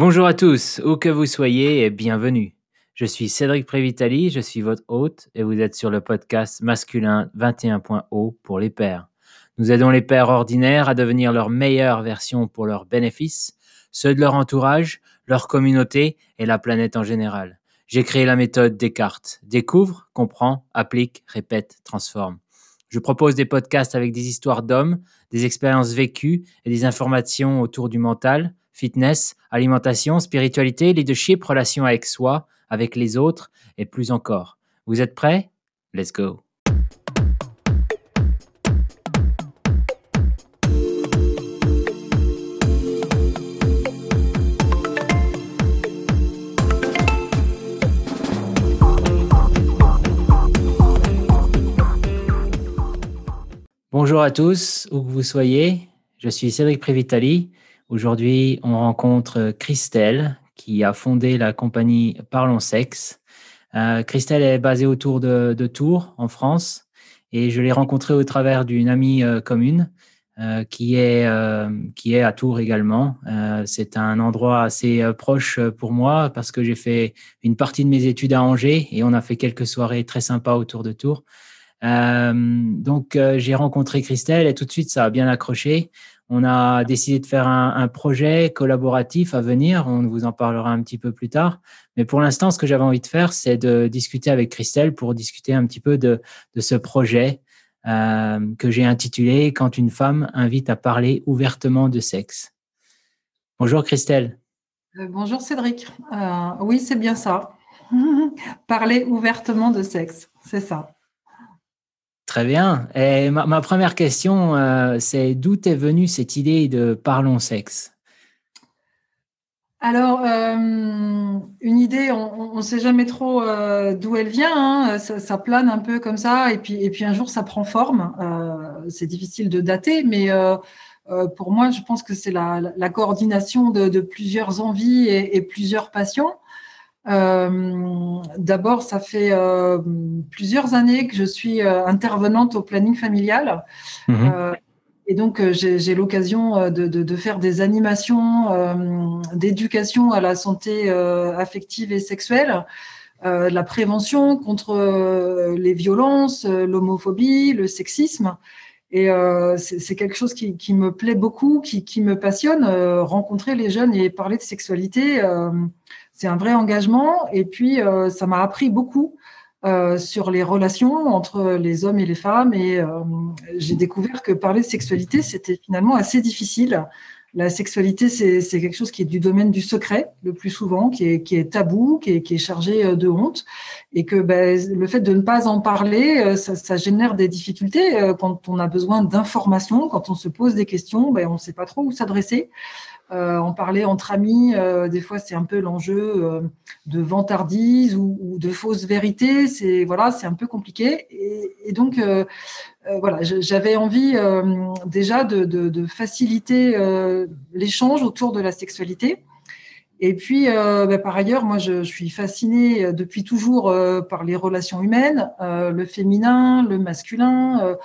Bonjour à tous, où que vous soyez et bienvenue. Je suis Cédric Prévitali, je suis votre hôte et vous êtes sur le podcast masculin 21.0 pour les pères. Nous aidons les pères ordinaires à devenir leur meilleure version pour leurs bénéfices, ceux de leur entourage, leur communauté et la planète en général. J'ai créé la méthode Descartes. Découvre, comprend, applique, répète, transforme. Je propose des podcasts avec des histoires d'hommes, des expériences vécues et des informations autour du mental, fitness, alimentation, spiritualité, leadership, relation avec soi, avec les autres et plus encore. Vous êtes prêts? Let's go. Bonjour à tous, où que vous soyez. Je suis Cédric Prévitali. Aujourd'hui, on rencontre Christelle, qui a fondé la compagnie Parlons Sexe. Euh, Christelle est basée autour de, Tours, en France, et je l'ai rencontrée au travers d'une amie euh, commune euh, qui, est, qui est à Tours également. C'est un endroit assez proche pour moi parce que j'ai fait une partie de mes études à Angers et on a fait quelques soirées très sympas autour de Tours. donc j'ai rencontré Christelle et tout de suite ça a bien accroché. On a décidé de faire un, projet collaboratif à venir. On vous en parlera un petit peu plus tard. Mais pour l'instant, ce que j'avais envie de faire, c'est de discuter avec Christelle pour discuter un petit peu de, ce projet euh, que j'ai intitulé Quand une femme invite à parler ouvertement de sexe. Bonjour Christelle. Euh, bonjour Cédric. Euh, oui, c'est bien ça. parler ouvertement de sexe, c'est ça. Très bien. Et ma, première question, euh, c'est d'où est venue cette idée de parlons sexe? Alors, euh, une idée, on ne sait jamais trop euh, d'où elle vient. Hein. Ça, plane un peu comme ça, et puis, et puis un jour, ça prend forme. c'est difficile de dater, mais pour moi, je pense que c'est la, coordination de, plusieurs envies et plusieurs passions. Euh, d'abord, ça fait euh, plusieurs années que je suis euh, intervenante au planning familial. Mhm. et donc, j'ai l'occasion de, faire des animations d'éducation à la santé affective et sexuelle, la prévention contre les violences, l'homophobie, le sexisme. Et c'est quelque chose qui, me plaît beaucoup, qui, qui me passionne. rencontrer les jeunes et parler de sexualité, c'est un vrai engagement. Et puis, euh, ça m'a appris beaucoup euh, sur les relations entre les hommes et les femmes. Et euh, j'ai découvert que parler de sexualité, c'était finalement assez difficile. La sexualité, c'est quelque chose qui est du domaine du secret, le plus souvent, qui est, tabou, qui est, chargé de honte, et que ben, le fait de ne pas en parler, ça, ça génère des difficultés quand on a besoin d'informations, quand on se pose des questions, ben, on ne sait pas trop où s'adresser. Euh, en parler entre amis, euh, des fois c'est un peu l'enjeu euh, de vantardise ou, de fausses vérités. C'est voilà, c'est un peu compliqué. Et, donc voilà, j'avais envie déjà de faciliter l'échange autour de la sexualité. Et puis, euh, bah, par ailleurs, moi, je, je, suis fascinée euh, depuis toujours euh, par les relations humaines, euh, le féminin, le masculin,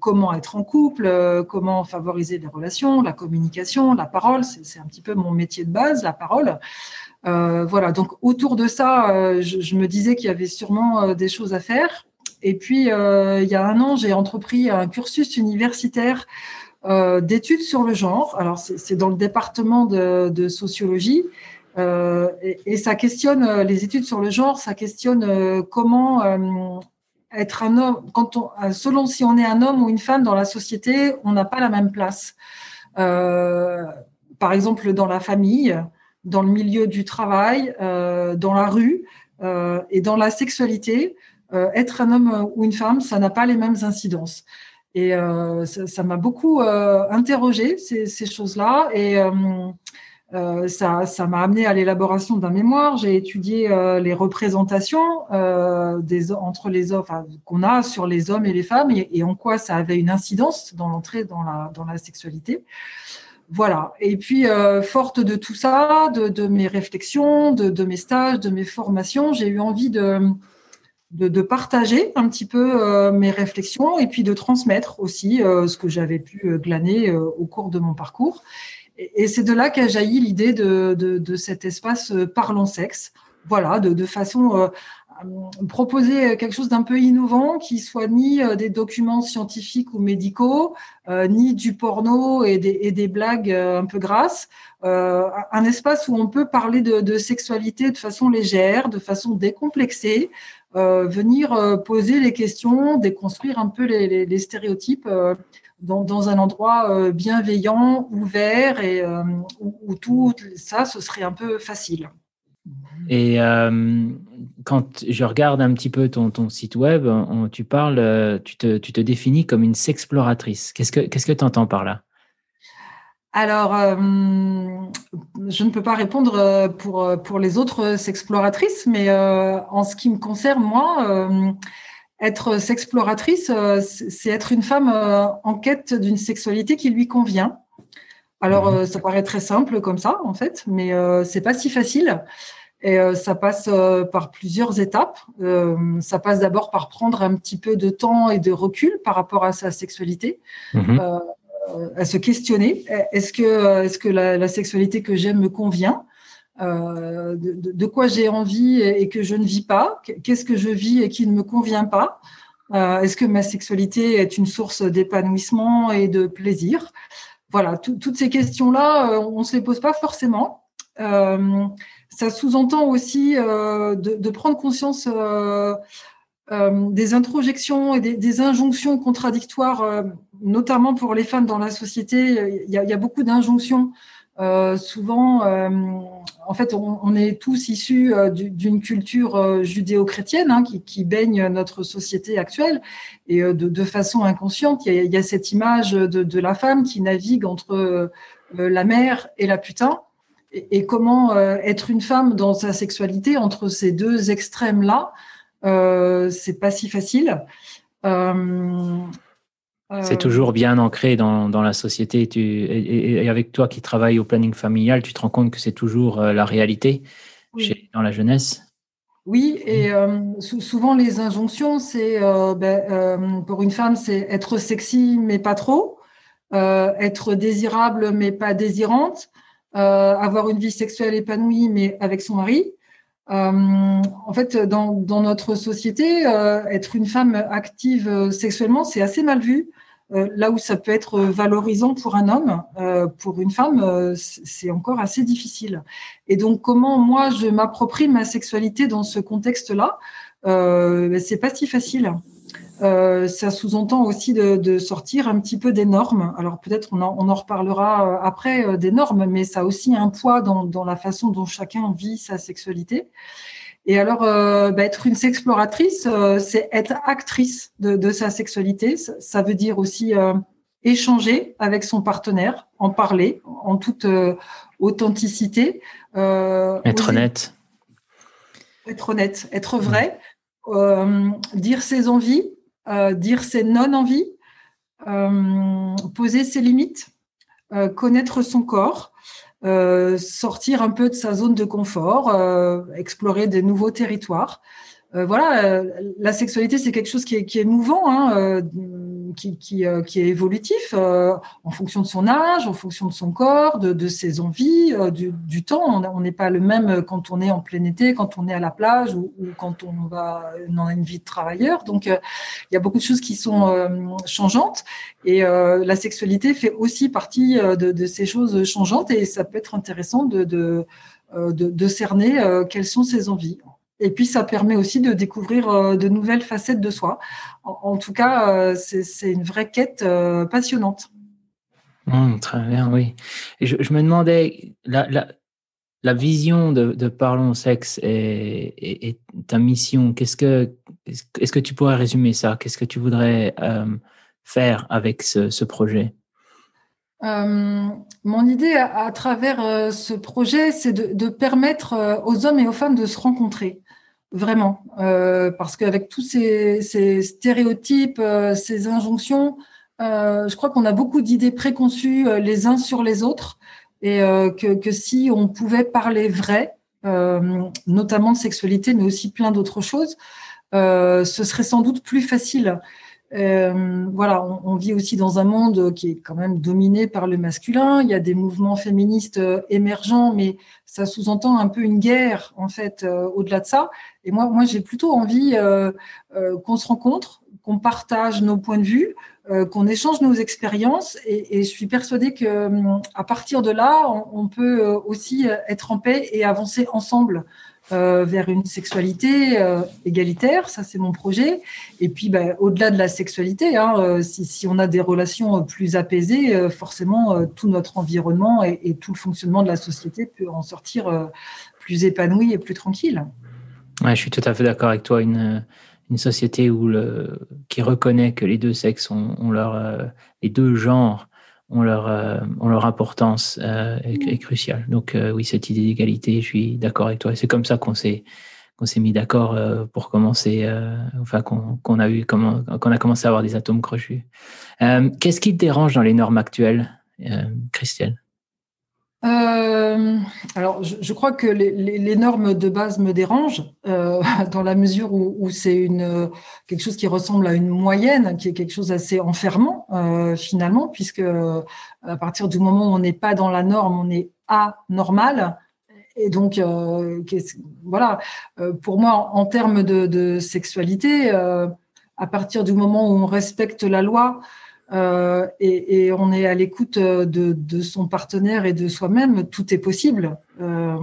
comment être en couple, comment favoriser les relations, la communication, la parole. C'est un petit peu mon métier de base, la parole. voilà, donc autour de ça, je, je me disais qu'il y avait sûrement des choses à faire. Et puis, il y a un an, j'ai entrepris un cursus universitaire euh, d'études sur le genre. Alors, c'est dans le département de, sociologie. Euh, et, ça questionne euh, les études sur le genre, ça questionne euh, comment euh, être un homme, selon si on est un homme ou une femme dans la société, on n'a pas la même place. par exemple, dans la famille, dans le milieu du travail, dans la rue et dans la sexualité, être un homme ou une femme, ça n'a pas les mêmes incidences. Et euh, ça m'a beaucoup euh, interrogé ces, choses-là. Et euh, ça, m'a amené à l'élaboration d'un mémoire. J'ai étudié les représentations entre les enfin, qu'on a sur les hommes et les femmes et, en quoi ça avait une incidence dans l'entrée dans la, sexualité. Voilà. Et puis, euh, forte de tout ça, de, mes réflexions, de, mes stages, de mes formations, j'ai eu envie de, de, partager un petit peu euh, mes réflexions et puis de transmettre aussi euh, ce que j'avais pu euh, glaner au cours de mon parcours. Et, c'est de là qu'a jailli l'idée de, de, cet espace Parlons Sexe. Voilà, de, façon proposer quelque chose d'un peu innovant qui soit ni des documents scientifiques ou médicaux, ni du porno et des, et des blagues un peu grasses. un espace où on peut parler de, sexualité de façon légère, de façon décomplexée, venir poser les questions, déconstruire un peu les, stéréotypes. Dans, dans, un endroit bienveillant, ouvert et où, tout ça, ce serait un peu facile. Et euh, quand je regarde un petit peu ton, site web, tu parles, euh, tu te, définis comme une sexploratrice. Qu'est-ce que tu que entends par là? Alors, euh, je ne peux pas répondre pour, pour les autres sexploratrices, mais en ce qui me concerne, moi, être sexploratrice, c'est être une femme en quête d'une sexualité qui lui convient. Alors, mhm. ça paraît très simple comme ça, en fait, mais c'est pas si facile. Et euh, ça passe euh, par plusieurs étapes. Euh, ça passe d'abord par prendre un petit peu de temps et de recul par rapport à sa sexualité, mhm. À se questionner. Est-ce que, est-ce que la, sexualité que j'aime me convient? De, de, quoi j'ai envie et, que je ne vis pas? Qu'est-ce que je vis et qui ne me convient pas? Est-ce que ma sexualité est une source d'épanouissement et de plaisir? Voilà, toutes ces questions-là, on ne se les pose pas forcément. Euh, ça sous-entend aussi euh, de, prendre conscience euh, euh, des introjections et des, injonctions contradictoires, notamment pour les femmes dans la société. Il y a, beaucoup d'injonctions. souvent, en fait, on, est tous issus d'une culture judéo-chrétienne hein, qui, baigne notre société actuelle et de, façon inconsciente, il y, a, cette image de, de, la femme qui navigue entre la mère et la putain et, comment euh, être une femme dans sa sexualité entre ces deux extrêmes-là, euh, c'est pas si facile. Euh, c'est toujours bien ancré dans, dans la société. Tu, et, avec toi qui travailles au planning familial, tu te rends compte que c'est toujours la réalité chez, dans la jeunesse? Oui, et souvent les injonctions, c'est ben, pour une femme, c'est être sexy mais pas trop, être désirable mais pas désirante, euh, avoir une vie sexuelle épanouie, mais avec son mari. Euh, en fait, dans, dans notre société, euh, être une femme active sexuellement, c'est assez mal vu. là où ça peut être valorisant pour un homme, pour une femme, c'est encore assez difficile. Et donc, comment moi je m'approprie ma sexualité dans ce contexte-là, ben, c'est pas si facile. Euh, ça sous-entend aussi de, sortir un petit peu des normes. Alors peut-être on en, reparlera euh, après euh, des normes, mais ça a aussi un poids dans, la façon dont chacun vit sa sexualité. Et alors, bah, être une sexploratrice, c'est être actrice de, sa sexualité. Ça, veut dire aussi échanger avec son partenaire, en parler en toute authenticité. être honnête. Être honnête, être vrai, dire ses envies, euh, dire ses non-envies, euh, poser ses limites, euh, connaître son corps, sortir un peu de sa zone de confort, explorer des nouveaux territoires. voilà, la sexualité, c'est quelque chose qui est, qui est mouvant. Hein, euh, qui, est évolutif euh, en fonction de son âge, en fonction de son corps, de, ses envies, euh, du, temps. On n'est pas le même quand on est en plein été, quand on est à la plage ou, quand on va dans une vie de travailleur. Donc, il y a beaucoup de choses qui sont changeantes et la sexualité fait aussi partie de, ces choses changeantes et ça peut être intéressant de cerner quelles sont ses envies. Et puis, ça permet aussi de découvrir euh, de nouvelles facettes de soi. En, tout cas, euh, c'est une vraie quête euh, passionnante. Mmh, très bien, oui. Et je, me demandais, la, la, vision de, Parlons Sexe et, et, ta mission, qu'est-ce que, est-ce que tu pourrais résumer ça? Qu'est-ce que tu voudrais faire avec ce projet? Mon idée à, travers ce projet, c'est de, permettre aux hommes et aux femmes de se rencontrer vraiment, euh, parce qu'avec tous ces, stéréotypes, euh, ces injonctions, euh, je crois qu'on a beaucoup d'idées préconçues euh, les uns sur les autres, et euh, que, si on pouvait parler vrai, notamment de sexualité, mais aussi plein d'autres choses, ce serait sans doute plus facile. Voilà, on, vit aussi dans un monde qui est quand même dominé par le masculin. Il y a des mouvements féministes émergents, mais ça sous-entend un peu une guerre en fait au-delà de ça. Et moi, moi, j'ai plutôt envie qu'on se rencontre, qu'on partage nos points de vue, euh, qu'on échange nos expériences. Et, je suis persuadée que hum, à partir de là, on, peut euh, aussi être en paix et avancer ensemble euh, vers une sexualité égalitaire. Ça, c'est mon projet. Et puis, bah, au-delà de la sexualité, hein, si, on a des relations plus apaisées, forcément, tout notre environnement et, tout le fonctionnement de la société peut en sortir plus épanoui et plus tranquille. Je suis tout à fait d'accord avec toi. Une, société qui reconnaît que les deux sexes ont, euh, les deux genres ont leur, euh, leur importance euh, est, cruciale. Donc oui, cette idée d'égalité, je suis d'accord avec toi. C'est comme ça qu'on s'est qu'on s'est mis d'accord pour commencer, enfin qu'on a eu qu'on a commencé à avoir des atomes crochus. Qu'est-ce qui te dérange dans les normes actuelles, Christiane euh, alors, je, crois que les, normes de base me dérangent euh, dans la mesure où, c'est une quelque chose qui ressemble à une moyenne, qui est quelque chose assez enfermant euh, finalement, puisque à partir du moment où on n'est pas dans la norme, on est anormal. Et donc, voilà, pour moi, en, termes de, de sexualité, à partir du moment où on respecte la loi, euh, et, on est à l'écoute euh, de, son partenaire et de soi-même, tout est possible. Euh,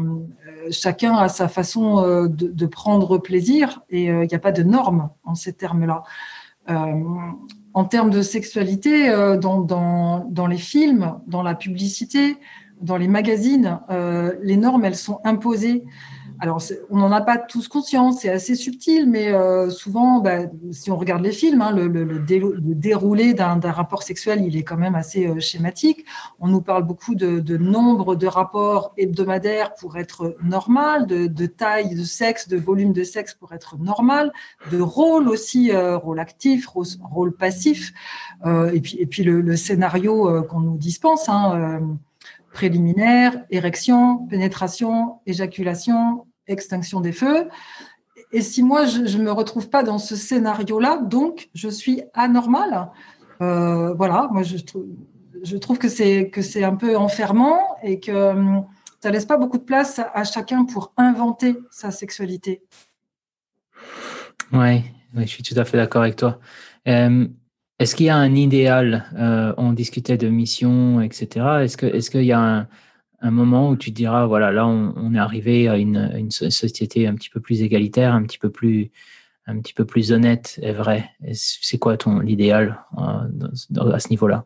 chacun a sa façon de, prendre plaisir et il n'y a pas de normes en ces termes-là. en termes de sexualité, dans, les films, dans la publicité, dans les magazines, les normes, elles sont imposées alors, on n'en a pas tous conscience, c'est assez subtil, mais euh, souvent, bah, si on regarde les films, hein, le, déroulé d'un rapport sexuel, il est quand même assez euh, schématique. On nous parle beaucoup de, nombre de rapports hebdomadaires pour être normal, de, taille de sexe, de volume de sexe pour être normal, de rôle aussi, euh, rôle actif, rôle, passif, et puis, le, scénario qu'on nous dispense. Hein, préliminaire, érection, pénétration, éjaculation, extinction des feux. Et si moi, je ne me retrouve pas dans ce scénario-là, donc je suis anormale, euh, voilà, moi je, trouve que c'est un peu enfermant et que hum, ça laisse pas beaucoup de place à chacun pour inventer sa sexualité. Oui, je suis tout à fait d'accord avec toi. Euh, est-ce qu'il y a un idéal euh, On discutait de mission, etc. Est-ce que est-ce qu'il y a un, moment où tu te diras voilà là on, est arrivé à une, société un petit peu plus égalitaire, un petit peu plus un petit peu plus honnête et vrai. C'est quoi ton l'idéal euh, à ce niveau-là?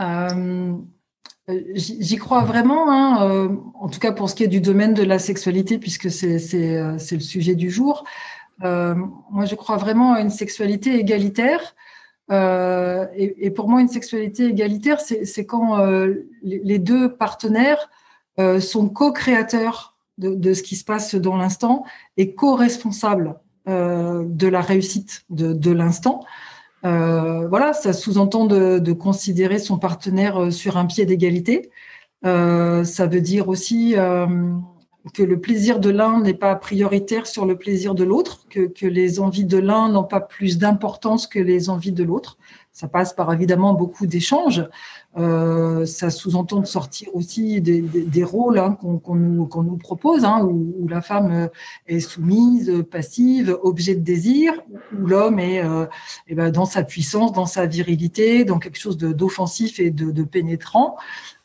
Euh, J'y crois vraiment, hein, en tout cas pour ce qui est du domaine de la sexualité, puisque c'est le sujet du jour. moi, je crois vraiment à une sexualité égalitaire euh, et, pour moi, une sexualité égalitaire, c'est quand euh, les, deux partenaires euh, sont co-créateurs de, ce qui se passe dans l'instant et co-responsables de la réussite de, l'instant. voilà, ça sous-entend de, considérer son partenaire sur un pied d'égalité. ça veut dire aussi que le plaisir de l'un n'est pas prioritaire sur le plaisir de l'autre, que, que, les envies de l'un n'ont pas plus d'importance que les envies de l'autre. Ça passe par évidemment beaucoup d'échanges. Euh, ça sous-entend de sortir aussi des, des, des rôles hein, qu'on nous, qu'on nous, propose, hein, où, où, la femme est soumise, passive, objet de désir, où l'homme est euh, eh ben, dans sa puissance, dans sa virilité, dans quelque chose d'offensif et de, de pénétrant.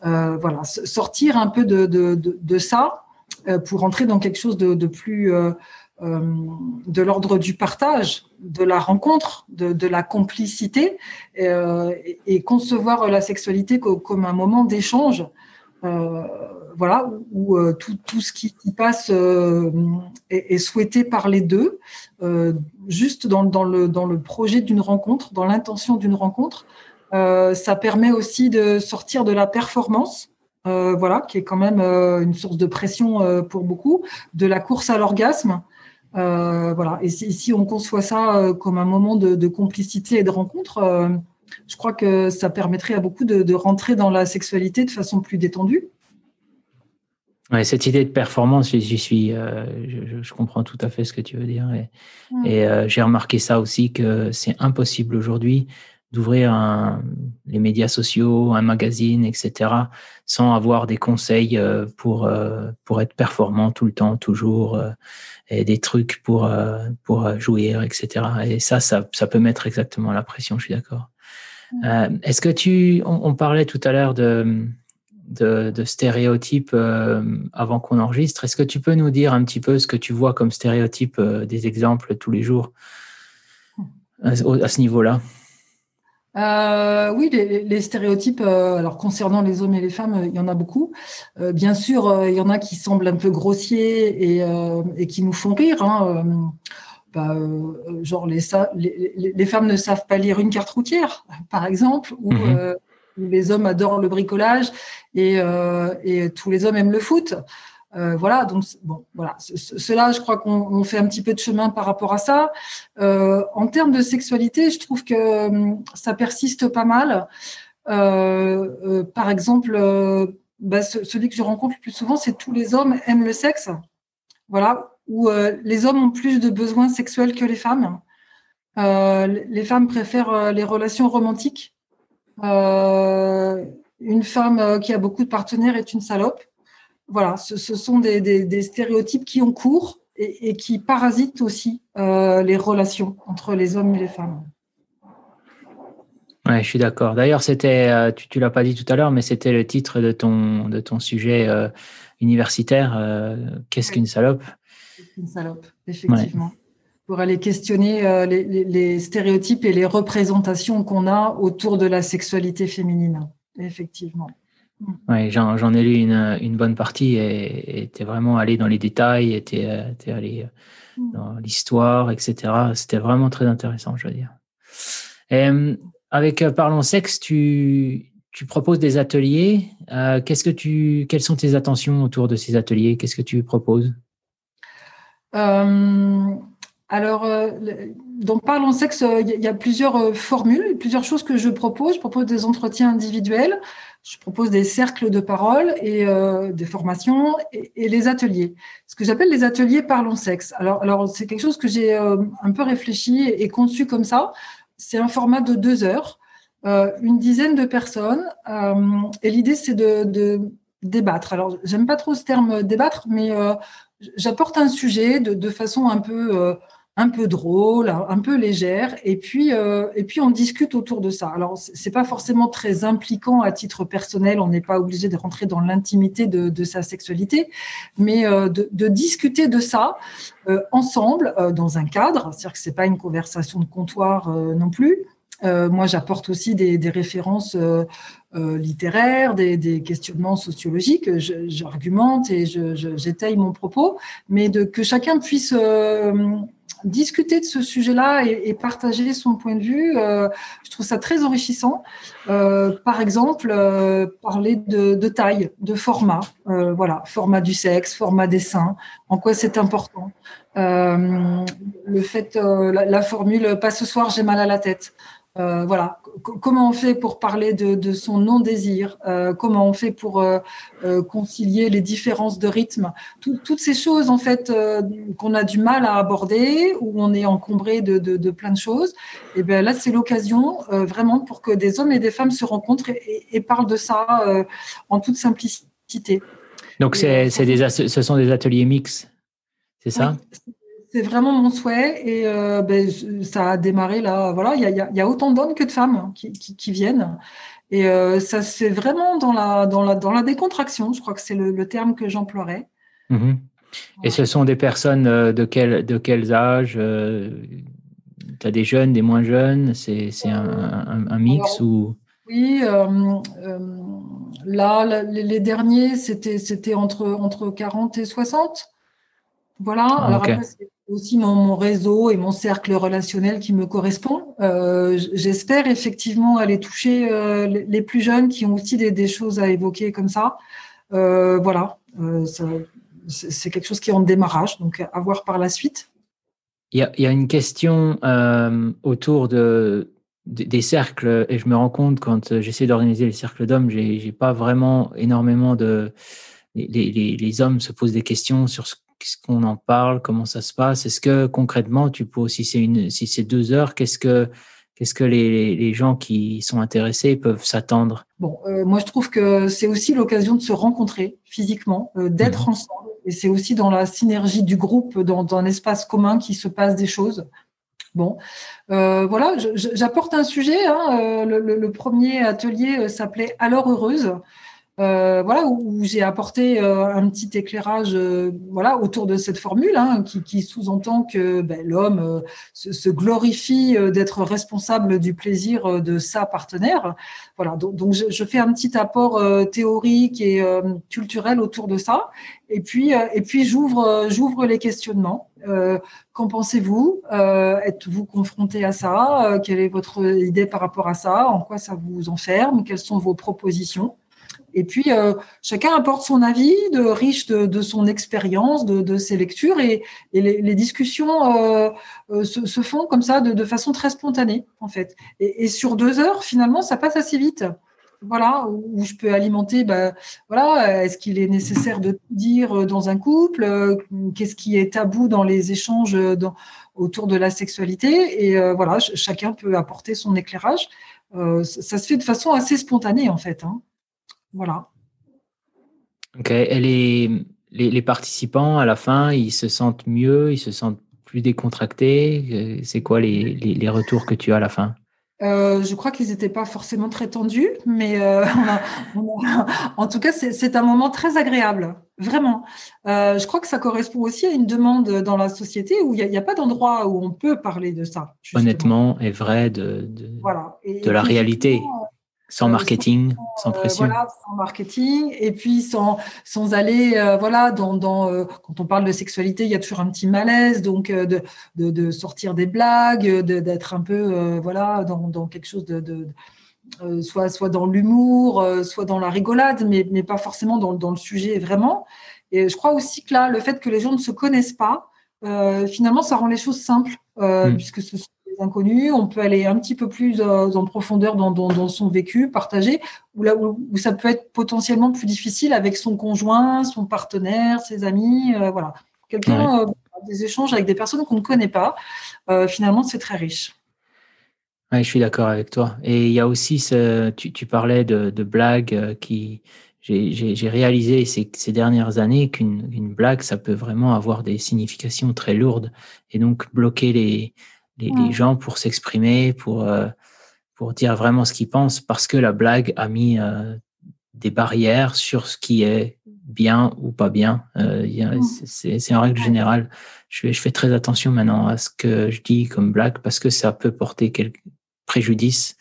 Euh, voilà, sortir un peu de, de, de ça pour entrer dans quelque chose de, plus euh, euh, de l'ordre du partage, de la rencontre, de, la complicité, et, concevoir la sexualité comme, un moment d'échange. voilà, où, tout, ce qui y passe est, souhaité par les deux, juste dans, le, dans le projet d'une rencontre, dans l'intention d'une rencontre. ça permet aussi de sortir de la performance, euh, voilà, qui est quand même euh, une source de pression euh, pour beaucoup, de la course à l'orgasme. voilà. Et si, on conçoit ça comme un moment de, complicité et de rencontre, je crois que ça permettrait à beaucoup de, rentrer dans la sexualité de façon plus détendue. Ouais, cette idée de performance, j'y suis, je, comprends tout à fait ce que tu veux dire. Et, et euh, j'ai remarqué ça aussi que c'est impossible aujourd'hui d'ouvrir les médias sociaux, un magazine, etc., sans avoir des conseils euh, pour pour être performant tout le temps, toujours, et des trucs pour pour jouir, etc. Et ça, ça, ça peut mettre exactement la pression. Je suis d'accord. Est-ce que tu, on parlait tout à l'heure de de, stéréotypes euh, avant qu'on enregistre. Est-ce que tu peux nous dire un petit peu ce que tu vois comme stéréotypes, euh, des exemples tous les jours à, ce niveau-là? Euh, oui, les, stéréotypes, alors concernant les hommes et les femmes, il y en a beaucoup. bien sûr, il y en a qui semblent un peu grossiers et, qui nous font rire. Hein, bah, genre les, les, femmes ne savent pas lire une carte routière, par exemple, ou mhm les hommes adorent le bricolage et, euh, et tous les hommes aiment le foot. Euh, voilà, donc bon, voilà. Cela, je crois qu'on fait un petit peu de chemin par rapport à ça. Euh, en termes de sexualité, je trouve que hum, ça persiste pas mal. par exemple, bah, celui que je rencontre le plus souvent, c'est tous les hommes aiment le sexe. Voilà, où les hommes ont plus de besoins sexuels que les femmes. les femmes préfèrent les relations romantiques euh, une femme euh, qui a beaucoup de partenaires est une salope. Voilà, ce, sont des, stéréotypes qui ont cours et, qui parasitent aussi euh, les relations entre les hommes et les femmes. Ouais, je suis d'accord. D'ailleurs, c'était, tu, ne l'as pas dit tout à l'heure, mais c'était le titre de ton de ton sujet universitaire. Qu'est-ce qu'une salope? Une salope, effectivement pour aller questionner euh, les, stéréotypes et les représentations qu'on a autour de la sexualité féminine, effectivement. Mm. Oui, j'en ai lu une, une, bonne partie et était vraiment allé dans les détails, était, était allé euh, mm. dans l'histoire, etc. C'était vraiment très intéressant, je veux dire. Et, euh, avec Parlons Sexe, tu, tu proposes des ateliers. Qu'est-ce que tu, quelles sont tes attentions autour de ces ateliers? Qu'est-ce que tu proposes? Alors, euh, donc Parlons Sexe, euh, il y a plusieurs euh, formules, plusieurs choses que je propose. Je propose des entretiens individuels, je propose des cercles de parole et des formations et, les ateliers. Ce que j'appelle les ateliers Parlons Sexe. Alors, alors c'est quelque chose que j'ai un peu réfléchi et, conçu comme ça. C'est un format de deux heures, une dizaine de personnes, et l'idée c'est de, débattre. Alors, j'aime pas trop ce terme débattre, mais j'apporte un sujet de, de, façon un peu un peu drôle, un peu légère, et puis euh, et puis on discute autour de ça. Alors c'est pas forcément très impliquant à titre personnel, on n'est pas obligé de rentrer dans l'intimité de, sa sexualité, mais euh, de, discuter de ça euh, ensemble dans un cadre, c'est-à-dire que c'est pas une conversation de comptoir non plus. moi, j'apporte aussi des, références littéraires, des, questionnements sociologiques. J'argumente et j'étaye mon propos, mais que chacun puisse discuter de ce sujet-là et, partager son point de vue, euh, je trouve ça très enrichissant. Euh, par exemple, euh, parler de, taille, de format, voilà, format du sexe, format des seins, en quoi c'est important. le fait, la, formule pas ce soir, j'ai mal à la tête. Voilà, comment on fait pour parler de, son non-désir, euh, comment on fait pour euh, concilier les différences de rythme, toutes ces choses en fait qu'on a du mal à aborder, où on est encombré de, plein de choses. Et bien là, c'est l'occasion vraiment pour que des hommes et des femmes se rencontrent et, parlent de ça en toute simplicité. Donc c'est, des, ce sont des ateliers mixtes, c'est ça? C'est vraiment mon souhait et euh, ben, ça a démarré là. Voilà, il y a, autant d'hommes que de femmes qui, viennent et euh, ça fait vraiment dans la, dans, la, dans la décontraction. Je crois que c'est le, terme que j'emploierais. Mhm. Et ce sont des personnes euh, de quel, de quels âges Tu as des jeunes, des moins jeunes? C'est un, mix ou? Oui, là, les, derniers, c'était entre, entre 40 et 60. Voilà. Ah, Alors après, c'est aussi mon, réseau et mon cercle relationnel qui me correspond. Euh, j'espère effectivement aller toucher euh, les, plus jeunes qui ont aussi des, choses à évoquer comme ça. Euh, voilà. c'est quelque chose qui est en démarrage, donc à voir par la suite. Il y a, une question autour de, des cercles, et je me rends compte quand j'essaie d'organiser les cercles d'hommes, j'ai pas vraiment énormément de les, hommes se posent des questions sur ce, qu'on en parle, comment ça se passe? Est-ce que concrètement, tu peux, si c'est une, si c'est deux heures, qu'est-ce que Qu'est-ce que les, gens qui sont intéressés peuvent s'attendre? Bon, euh, moi je trouve que c'est aussi l'occasion de se rencontrer physiquement, euh, d'être mhm. ensemble, et c'est aussi dans la synergie du groupe, dans, un espace commun qui se passe des choses. Bon, euh, voilà, j'apporte un sujet. Hein, le, premier atelier s'appelait Alors heureuse. Euh, voilà où, j'ai apporté euh, un petit éclairage euh, voilà autour de cette formule hein, qui, qui sous-entend que ben, l'homme se, glorifie d'être responsable du plaisir de sa partenaire. Voilà donc, donc je, je, fais un petit apport théorique et culturel autour de ça. Et puis et puis j'ouvre j'ouvre les questionnements. Qu'en pensez-vous? Êtes-vous confronté à ça? Quelle est votre idée par rapport à ça? En quoi ça vous enferme? Quelles sont vos propositions? Et puis, euh, chacun apporte son avis, riche de, son expérience, de, ses lectures, et, les, discussions euh, euh, se, font comme ça, de, façon très spontanée, en fait. Et, sur deux heures, finalement, ça passe assez vite. Voilà, où je peux alimenter, bah, voilà, est-ce qu'il est nécessaire de dire dans un couple Qu'est-ce qui est tabou dans les échanges autour de la sexualité Et voilà, chacun peut apporter son éclairage. ça se fait de façon assez spontanée, en fait. Hein. Voilà. Ok. Et les, les, participants, à la fin, ils se sentent mieux, ils se sentent plus décontractés? C'est quoi les, les, retours que tu as à la fin? Euh, je crois qu'ils n'étaient pas forcément très tendus, mais euh, en tout cas, c'est un moment très agréable, vraiment. Euh, je crois que ça correspond aussi à une demande dans la société où il n'y a, pas d'endroit où on peut parler de ça. Honnêtement et vrai de, de, de la réalité. Sans euh, marketing, sans, euh, pression. voilà, sans marketing, et puis sans, sans aller, euh, voilà, dans, dans quand on parle de sexualité, il y a toujours un petit malaise, donc de, de, de sortir des blagues, d'être un peu, voilà, dans, dans quelque chose de, de soit, soit dans l'humour, soit dans la rigolade, mais, mais pas forcément dans, dans, le sujet vraiment. Et je crois aussi que là, le fait que les gens ne se connaissent pas, finalement, ça rend les choses simples, mm. puisque ce inconnus, on peut aller un petit peu plus euh, en profondeur dans, son vécu partagé, où, là, où, ça peut être potentiellement plus difficile avec son conjoint, son partenaire, ses amis, euh, voilà. Quelqu'un, euh, des échanges avec des personnes qu'on ne connaît pas, finalement, c'est très riche. Je suis d'accord avec toi. Et il y a aussi, ce, tu, parlais de, blagues qui, j'ai réalisé ces, ces, dernières années qu'une blague, ça peut vraiment avoir des significations très lourdes et donc bloquer les, les, gens pour s'exprimer, pour, euh, pour dire vraiment ce qu'ils pensent, parce que la blague a mis euh, des barrières sur ce qui est bien ou pas bien. Euh, c'est en règle générale. Je, je, fais très attention maintenant à ce que je dis comme blague parce que ça peut porter quel préjudice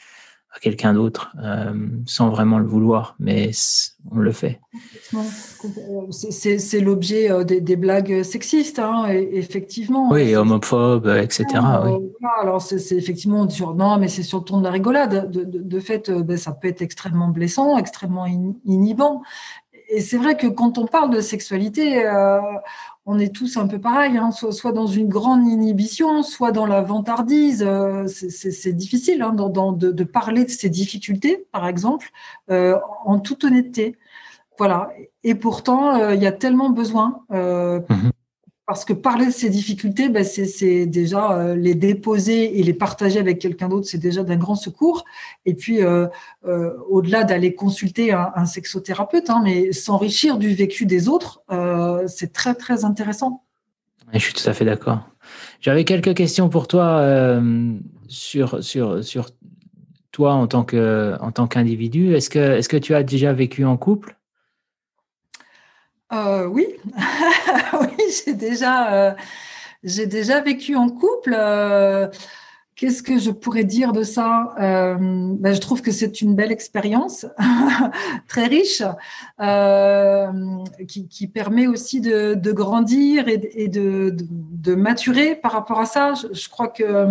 à quelqu'un d'autre euh, sans vraiment le vouloir, mais on le fait. C'est l'objet euh, des, blagues sexistes, hein, effectivement. Oui, homophobes, etc. oui. alors c'est effectivement sur non, mais c'est sur le ton de la rigolade. De, de, fait, euh, ben, ça peut être extrêmement blessant, extrêmement inhibant. Et c'est vrai que quand on parle de sexualité, euh, on est tous un peu pareil, hein, soit, dans une grande inhibition, soit dans la vantardise. Euh, c'est difficile hein, de, parler de ces difficultés, par exemple, euh, en toute honnêteté. Voilà. Et pourtant, euh, il y a tellement besoin. Mhm. Parce que parler de ces difficultés, ben c'est déjà les déposer et les partager avec quelqu'un d'autre, c'est déjà d'un grand secours. Et puis, au-delà d'aller consulter un, sexothérapeute, hein, mais s'enrichir du vécu des autres, c'est très très intéressant. Je suis tout à fait d'accord. J'avais quelques questions pour toi sur toi en tant qu'individu. Que est-ce que tu as déjà vécu en couple? Euh, Oui, oui, j'ai déjà euh, j'ai déjà vécu en couple. Euh, Qu'est-ce que je pourrais dire de ça? Ben, Je trouve que c'est une belle expérience, très riche, qui, permet aussi de, grandir et, de, maturer par rapport à ça. Je, crois que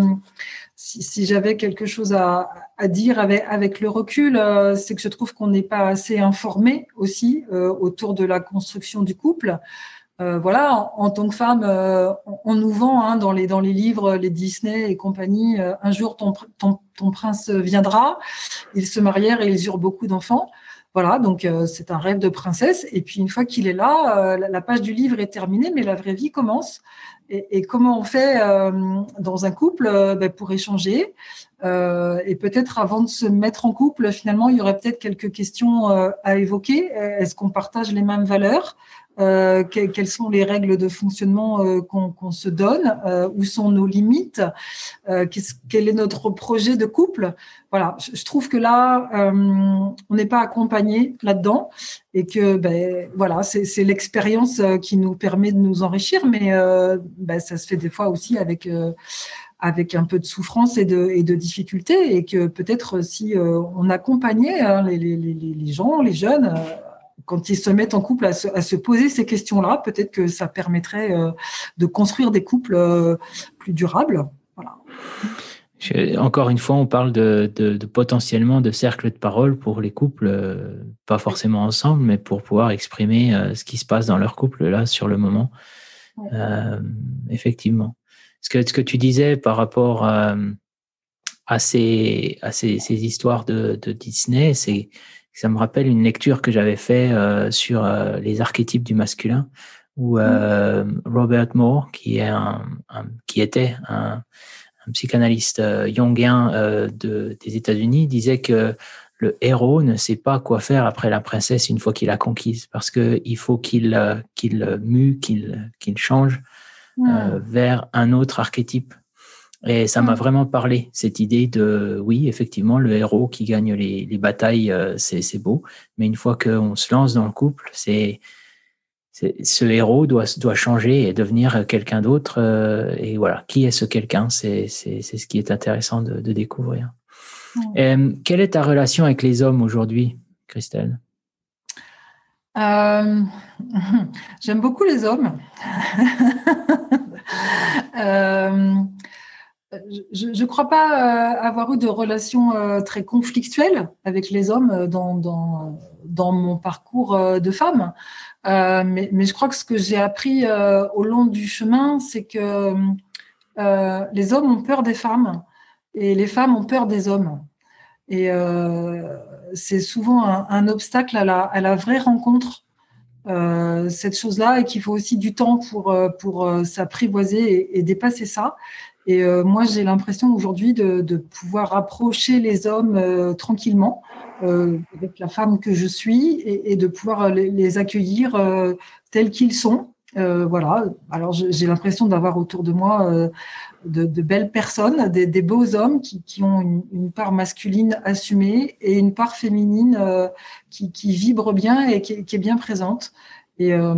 si, j'avais quelque chose à, dire avec, le recul, euh, c'est que je trouve qu'on n'est pas assez informé aussi euh, autour de la construction du couple. Euh, voilà, en, tant que femme, on, nous vend hein, dans, les, dans les livres, les Disney et compagnie, un jour ton, ton, ton, prince viendra, ils se marièrent et ils eurent beaucoup d'enfants. Voilà, donc c'est un rêve de princesse. Et puis une fois qu'il est là, la page du livre est terminée, mais la vraie vie commence. Et, comment on fait dans un couple ben, pour échanger Et peut-être avant de se mettre en couple, finalement, il y aurait peut-être quelques questions à évoquer. Est-ce qu'on partage les mêmes valeurs? Euh, quelles sont les règles de fonctionnement euh, qu'on se donne, euh, où sont nos limites, quel est notre projet de couple? Voilà, je, trouve que là, on n'est pas accompagné là-dedans et que ben, voilà, c'est l'expérience qui nous permet de nous enrichir, mais ben, ça se fait des fois aussi avec avec un peu de souffrance et de, et de difficultés, et que peut-être si on accompagnait hein, les, gens, les jeunes, quand ils se mettent en couple à se, poser ces questions-là, peut-être que ça permettrait euh, de construire des couples euh, plus durables. encore une fois, on parle de, potentiellement de cercle de parole pour les couples, euh, pas forcément ensemble, mais pour pouvoir exprimer ce qui se passe dans leur couple là sur le moment. effectivement. Ce que, ce que tu disais par rapport à, ces, à ces, histoires de, de Disney, c'est ça me rappelle une lecture que j'avais fait euh, sur euh, les archétypes du masculin, où euh, Robert Moore, qui est un, qui était un, psychanalyste jungien de, des États-Unis, disait que le héros ne sait pas quoi faire après la princesse une fois qu'il a conquise, parce que il faut qu'il qu'il mue, qu'il qu'il change vers un autre archétype et ça m'a mm. vraiment parlé, cette idée de, oui, effectivement, le héros qui gagne les, les batailles, euh, c'est beau, mais une fois qu'on se lance dans le couple, c'est ce héros doit, doit changer et devenir quelqu'un d'autre. Euh, et voilà, qui est ce quelqu'un? C'est ce qui est intéressant de, de découvrir. Euh, quelle est ta relation avec les hommes aujourd'hui, Christelle? J'aime beaucoup les hommes. je ne crois pas euh, avoir eu de relation euh, très conflictuelle avec les hommes euh, dans, mon parcours de femme. Mais, je crois que ce que j'ai appris au long du chemin, c'est que les hommes ont peur des femmes et les femmes ont peur des hommes. Et c'est souvent un, obstacle à la, vraie rencontre. cette chose-là et qu'il faut aussi du temps pour, s'apprivoiser et, dépasser ça. Et euh, moi, j'ai l'impression aujourd'hui de, pouvoir rapprocher les hommes euh, tranquillement euh, avec la femme que je suis et, de pouvoir les, accueillir tels qu'ils sont. voilà. Alors, j'ai l'impression d'avoir autour de moi de, belles personnes, des, beaux hommes qui, ont une, part masculine assumée et une part féminine qui, vibre bien et qui est bien présente. Et euh,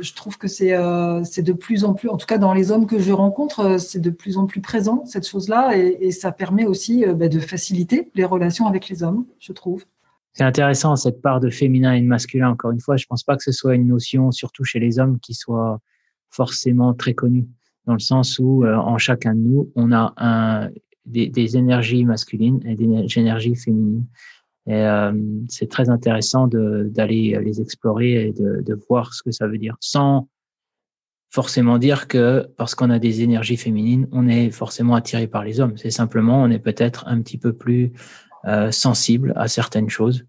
je trouve que euh, c'est de plus en plus, en tout cas dans les hommes que je rencontre, euh, c'est de plus en plus présent cette chose-là, et, ça permet aussi bah, de faciliter les relations avec les hommes, je trouve. C'est intéressant cette part de féminin et de masculin. Encore une fois, je pense pas que ce soit une notion, surtout chez les hommes, qui soit forcément très connue, dans le sens où en chacun de nous, on a des énergies masculines et des énergies féminines. Et euh, c'est très intéressant d'aller les explorer et de, de, voir ce que ça veut dire, sans forcément dire que parce qu'on a des énergies féminines, on est forcément attiré par les hommes. C'est simplement, on est peut-être un petit peu plus euh, sensible à certaines choses.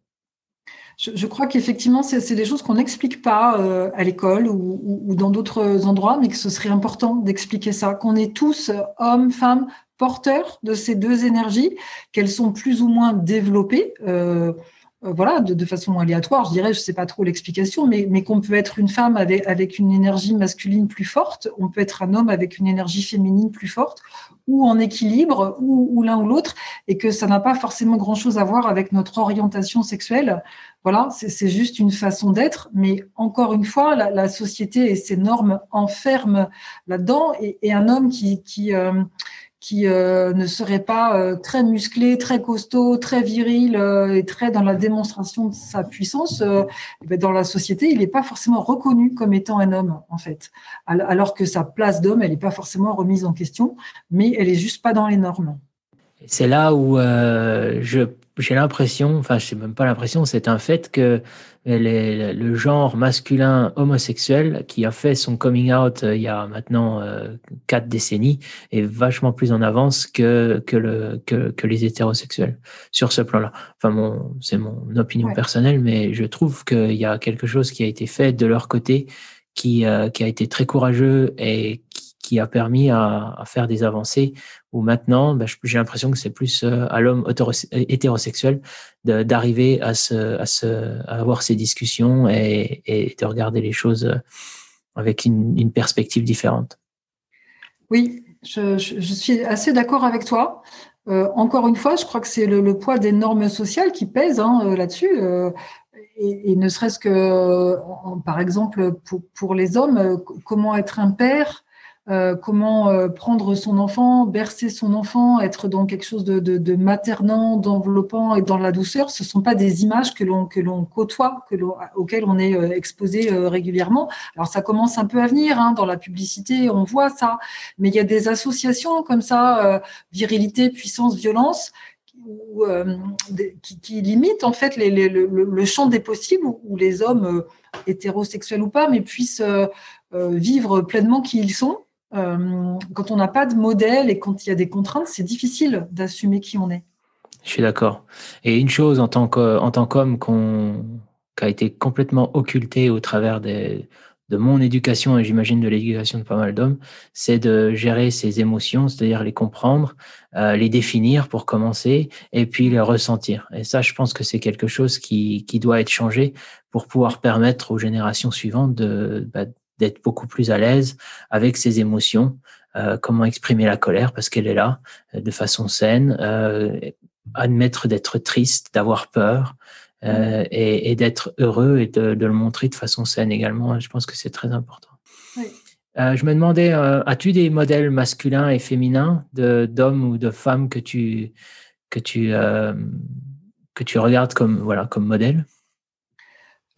Je, crois qu'effectivement, c'est des choses qu'on n'explique pas euh, à l'école ou, dans d'autres endroits, mais que ce serait important d'expliquer ça, qu'on est tous, hommes, femmes, porteurs de ces deux énergies, qu'elles sont plus ou moins développées. Euh, euh, voilà, de, façon aléatoire, je dirais, je sais pas trop l'explication, mais, mais qu'on peut être une femme avec, avec une énergie masculine plus forte, on peut être un homme avec une énergie féminine plus forte, ou en équilibre, ou, ou l'un ou l'autre, et que ça n'a pas forcément grand-chose à voir avec notre orientation sexuelle. Voilà, c'est juste une façon d'être, mais encore une fois, la, la, société et ses normes enferment là-dedans, et, et, un homme qui, qui euh, qui euh, ne serait pas euh, très musclé, très costaud, très viril euh, et très dans la démonstration de sa puissance, eh ben, dans la société, il n'est pas forcément reconnu comme étant un homme, en fait. Alors que sa place d'homme, elle n'est pas forcément remise en question, mais elle est juste pas dans les normes. C'est là où j'ai l'impression, enfin, je sais même pas l'impression, c'est un fait que le genre masculin homosexuel qui a fait son coming out euh, il y a maintenant euh, quatre décennies est vachement plus en avance que que le que, que les hétérosexuels sur ce plan-là. Enfin, mon c'est mon opinion personnelle, mais je trouve qu'il y a quelque chose qui a été fait de leur côté qui euh, qui a été très courageux et qui, a permis à, faire des avancées où maintenant, bah, j'ai l'impression que c'est plus à l'homme hétérosexuel d'arriver à, se, à, se, avoir ces discussions et, de regarder les choses euh, avec une, perspective différente. Oui, je, suis assez d'accord avec toi. Euh, encore une fois, je crois que c'est le, poids des normes sociales qui pèsent hein, euh, là-dessus. Euh, et, ne serait-ce que, par exemple, pour, les hommes, comment être un père, euh, comment euh, prendre son enfant, bercer son enfant, être dans quelque chose de, maternant, d'enveloppant et dans la douceur, ce ne sont pas des images que l'on que l'on côtoie, que auxquelles on est euh, exposé régulièrement. Alors ça commence un peu à venir hein, dans la publicité, on voit ça, mais il y a des associations comme ça, virilité, puissance, violence, qui, qui, limitent en fait le, champ des possibles où, les hommes hétérosexuels ou pas, mais puissent vivre pleinement qui ils sont quand on n'a pas de modèle et quand il y a des contraintes, c'est difficile d'assumer qui on est. Je suis d'accord. Et une chose en tant qu'homme qui a été complètement occultée au travers de mon éducation et j'imagine de l'éducation de pas mal d'hommes, c'est de gérer ses émotions, c'est-à-dire les comprendre, euh, les définir pour commencer et puis les ressentir. Et ça, je pense que c'est quelque chose qui, qui doit être changé pour pouvoir permettre aux générations suivantes de, bah, d'être beaucoup plus à l'aise avec ses émotions, euh, comment exprimer la colère parce qu'elle est là euh, de façon saine, euh, admettre d'être triste, d'avoir peur euh, mm. et, et d'être heureux et de, de, le montrer de façon saine également. Je pense que c'est très important. Oui. Je me demandais, as-tu des modèles masculins et féminins d'hommes ou de femmes que tu que tu que tu regardes comme voilà comme modèle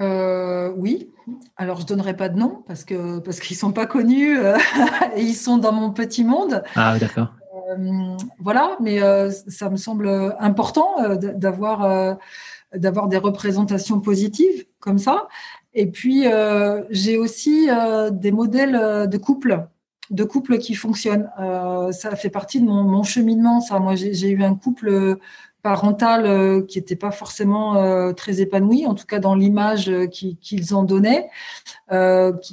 Oui, alors, je ne donnerai pas de nom parce que parce qu'ils sont pas connus euh, et ils sont dans mon petit monde. Ah, d'accord. Euh, voilà, mais euh, ça me semble important d'avoir d'avoir des représentations positives comme ça. Et puis, j'ai aussi des modèles de couple de couple qui fonctionnent. ça fait partie de mon, mon cheminement. Ça, moi, j'ai eu un couple parentale euh, qui n'était pas forcément euh, très épanouie, en tout cas dans l'image euh, qu'ils en donnaient,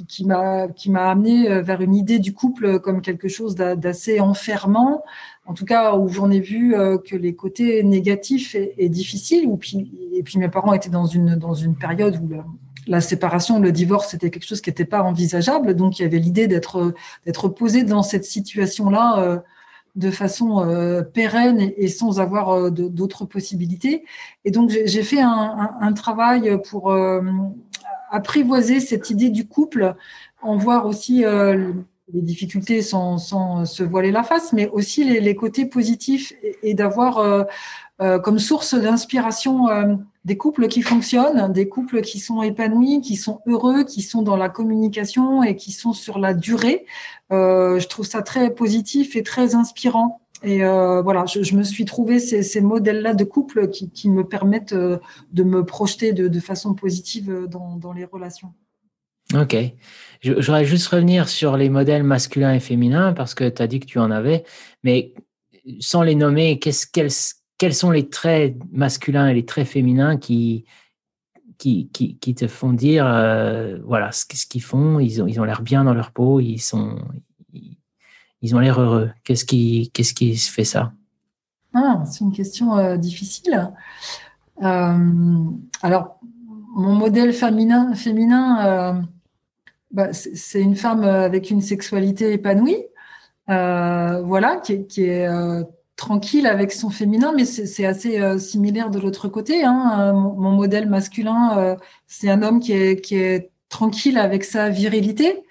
qui, m'a amené vers une idée du couple comme quelque chose d'assez enfermant, en tout cas où j'en ai vu que les côtés négatifs et, difficiles. Et puis mes parents étaient dans une dans une période où la séparation, le divorce, c'était quelque chose qui n'était pas envisageable. Donc, il y avait l'idée d'être d'être posé dans cette situation-là de façon euh, pérenne et, sans avoir euh, d'autres possibilités. Et donc, j'ai fait un, travail pour euh, apprivoiser cette idée du couple, en voir aussi les difficultés sans, se voiler la face, mais aussi les, côtés positifs et, d'avoir comme source d'inspiration des couples qui fonctionnent, des couples qui sont épanouis, qui sont heureux, qui sont dans la communication et qui sont sur la durée. Euh, je trouve ça très positif et très inspirant. Et euh, voilà, je, me suis trouvé ces, modèles-là de couple qui, me permettent euh, de me projeter de, façon positive dans, dans, les relations. Ok. Je, voudrais juste revenir sur les modèles masculins et féminins parce que tu as dit que tu en avais, mais sans les nommer, qu'est-ce qu'elles quels sont les traits masculins et les traits féminins qui, qui, qui, te font dire, euh, voilà, ce, ce qu'ils font, ils ont ils ont l'air bien dans leur peau, ils sont, ils, ont l'air heureux. Qu'est-ce qui, qu'est-ce qui fait ça? Ah, C'est une question euh, difficile. Euh, alors, mon modèle féminin, féminin bah, c'est une femme avec une sexualité épanouie, voilà, qui, qui est tranquille avec son féminin, mais c'est assez euh, similaire de l'autre côté. Hein. Euh, mon, modèle masculin, euh, c'est un homme qui est, qui est tranquille avec sa virilité,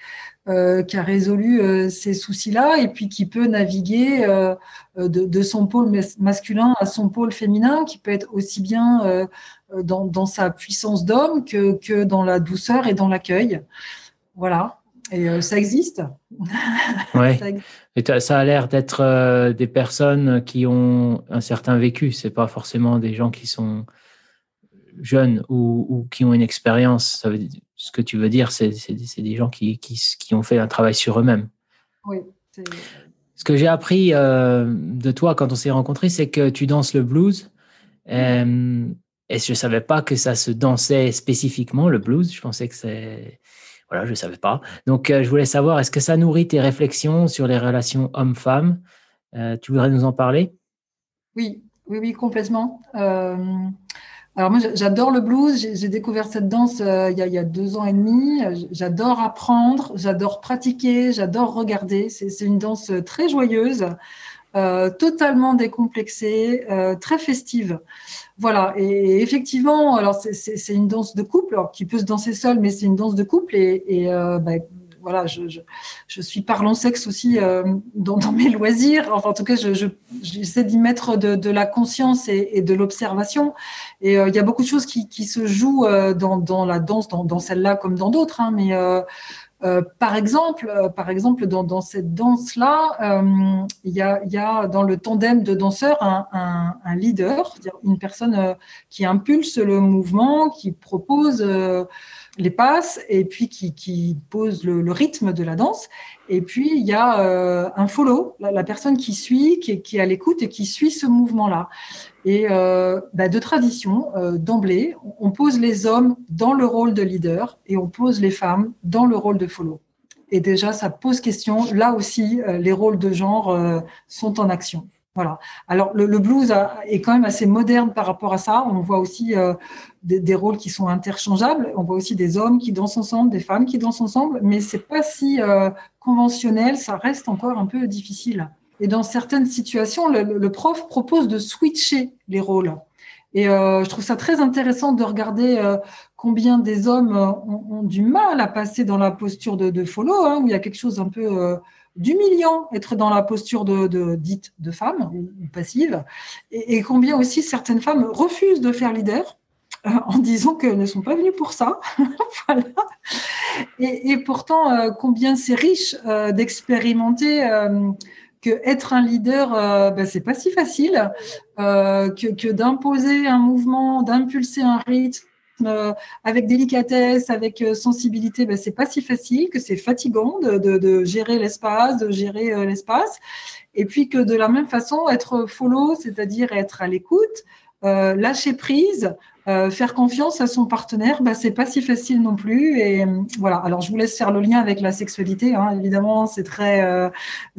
qui a résolu ces soucis-là, et puis qui peut naviguer de, de, son pôle masculin à son pôle féminin, qui peut être aussi bien dans, dans sa puissance d'homme que, que dans la douceur et dans l'accueil. Voilà. Et euh, ça existe. Ouais. Et ça a l'air d'être euh, des personnes qui ont un certain vécu. C'est pas forcément des gens qui sont jeunes ou, qui ont une expérience, ça ce que tu veux dire, c'est des gens qui, qui, qui, ont fait un travail sur eux-mêmes. Oui. Ce que j'ai appris euh, de toi quand on s'est rencontrés, c'est que tu danses le blues. Et je ne savais pas que ça se dansait spécifiquement, le blues. Je pensais que c'est. Voilà, je ne savais pas. Donc, euh, je voulais savoir, est-ce que ça nourrit tes réflexions sur les relations hommes-femmes? Tu voudrais nous en parler? Oui, oui, oui, complètement. Alors moi, j'adore le blues. J'ai découvert cette danse euh, il, y a, deux ans et demi. J'adore apprendre, j'adore pratiquer, j'adore regarder. C'est une danse très joyeuse, euh, totalement décomplexée, euh, très festive. Voilà. Et, effectivement, alors c'est une danse de couple alors, qui peut se danser seule, mais c'est une danse de couple. Et, et bah, voilà, je, suis parlant sexe aussi euh, dans, mes loisirs. Enfin, en tout cas, j'essaie d'y mettre de, la conscience et, de l'observation. Et euh, il y a beaucoup de choses qui, se jouent euh, dans, la danse, dans, dans celle-là comme dans d'autres. Hein, mais euh, par exemple, par exemple, dans, cette danse-là, il y, a, y, a, dans le tandem de danseurs un, un, un leader, une personne qui impulse le mouvement, qui propose les passes et puis qui, qui pose le, rythme de la danse. Et puis, il y a euh, un follow, la, personne qui suit, qui, est à l'écoute et qui suit ce mouvement-là. Et euh, bah, de tradition, euh, d'emblée, on pose les hommes dans le rôle de leader et on pose les femmes dans le rôle de follow. Et déjà, ça pose question. Là aussi, les rôles de genre sont en action. Voilà. Alors le, blues est quand même assez moderne par rapport à ça. On voit aussi euh, des, rôles qui sont interchangeables. On voit aussi des hommes qui dansent ensemble, des femmes qui dansent ensemble, mais c'est pas si euh, conventionnel. Ça reste encore un peu difficile. Et dans certaines situations, le, prof propose de switcher les rôles. Et euh, je trouve ça très intéressant de regarder combien des hommes ont, du mal à passer dans la posture de, follow, hein, où il y a quelque chose un peu d'humiliant être dans la posture de, dite de femme ou passive, et, combien aussi certaines femmes refusent de faire leader euh, en disant qu'elles ne sont pas venues pour ça. voilà. et, pourtant, euh, combien c'est riche euh, d'expérimenter que être un leader, ben, c'est pas si facile, que, que d'imposer un mouvement, d'impulser un rythme euh, avec délicatesse, avec euh, sensibilité, ben, c'est pas si facile, que c'est fatigant de, gérer l'espace, de gérer euh, l'espace. Et puis que de la même façon, être follow, c'est-à-dire être à l'écoute, lâcher prise, euh, faire confiance à son partenaire, bah, c'est pas si facile non plus. Et voilà. Alors, je vous laisse faire le lien avec la sexualité. Hein. Évidemment, c'est très euh,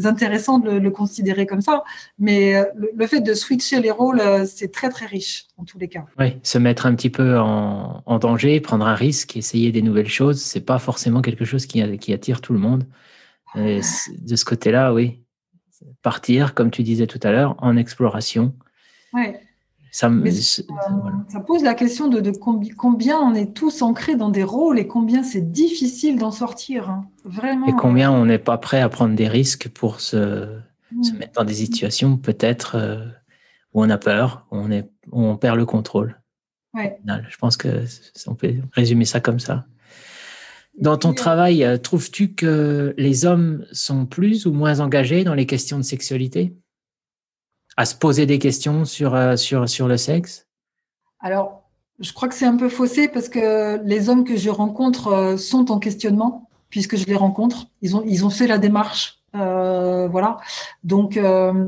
intéressant de le, considérer comme ça. Mais euh, le, fait de switcher les rôles, c'est très très riche en tous les cas. Oui, se mettre un petit peu en, en danger, prendre un risque, essayer des nouvelles choses, c'est pas forcément quelque chose qui, qui attire tout le monde. Et de ce côté-là, oui, partir, comme tu disais tout à l'heure, en exploration. Euh, ça, pose la question de, combien on est tous ancrés dans des rôles et combien c'est difficile d'en sortir. Hein. Vraiment. Et combien on n'est pas prêt à prendre des risques pour se, mm. mettre dans des situations peut-être euh, où on a peur, où on, est, on perd le contrôle. Je pense que on peut résumer ça comme ça. Dans ton travail, euh, trouves-tu que les hommes sont plus ou moins engagés dans les questions de sexualité? À se poser des questions sur, euh, sur, sur le sexe? Alors, je crois que c'est un peu faussé parce que les hommes que je rencontre euh, sont en questionnement puisque je les rencontre. Ils ont, ils ont fait la démarche. Euh, voilà. Donc, je,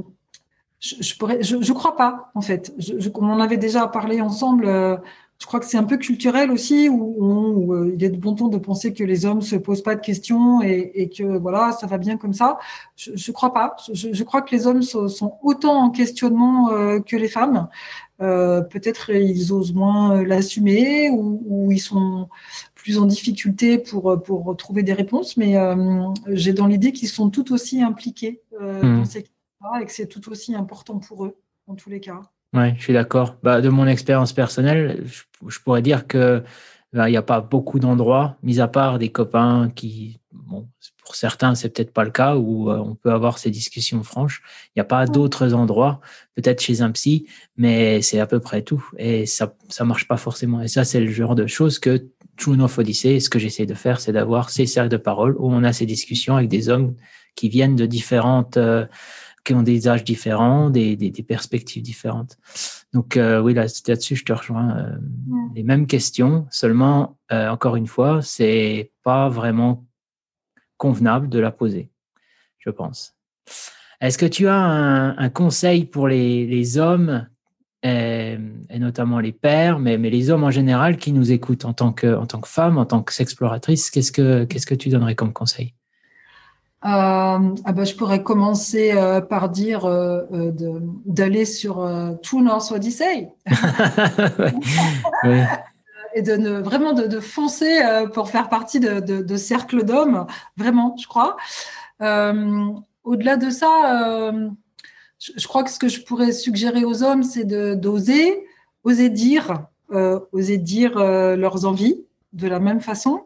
je, je, crois pas, en fait. On en avait déjà parlé ensemble je crois que c'est un peu culturel aussi, où, euh, il est de bon ton de penser que les hommes se posent pas de questions et, que voilà, ça va bien comme ça. Je, ne crois pas. Je, crois que les hommes sont, autant en questionnement euh, que les femmes. Euh, peut-être ils osent moins l'assumer ou, ils sont plus en difficulté pour pour trouver des réponses. Mais j'ai dans l'idée qu'ils sont tout aussi impliqués mmh. dans ces cas et que c'est tout aussi important pour eux en tous les cas. Oui, je suis d'accord. Bah, de mon expérience personnelle, je, pourrais dire que bah, il n'y a pas beaucoup d'endroits, mis à part des copains qui, bon, pour certains, c'est peut-être pas le cas, où euh, on peut avoir ces discussions franches. Il n'y a pas d'autres endroits, peut-être chez un psy, mais c'est à peu près tout. Et ça ça marche pas forcément. Et ça, c'est le genre de choses que True North Odyssey, ce que j'essaie de faire, c'est d'avoir ces cercles de parole où on a ces discussions avec des hommes qui viennent de différentes... Euh, qui ont des âges différents, des, des, des perspectives différentes. Donc oui, là, là-dessus, je te rejoins. Les mêmes questions, seulement, encore une fois, c'est pas vraiment convenable de la poser, je pense. Est-ce que tu as un, conseil pour les, hommes, et, notamment les pères, mais, mais, les hommes en général qui nous écoutent en tant que, en tant que femme, en tant qu'exploratrice Qu'est-ce que Qu'est-ce que tu donnerais comme conseil? euh, ah ben, je pourrais commencer euh, par dire euh, d'aller sur tout North Odyssey. oui. Et de ne, vraiment de, foncer pour faire partie de, de, cercle d'hommes, vraiment, je crois. Au-delà de ça, je, crois que ce que je pourrais suggérer aux hommes, c'est d'oser, oser dire, oser dire leurs envies de la même façon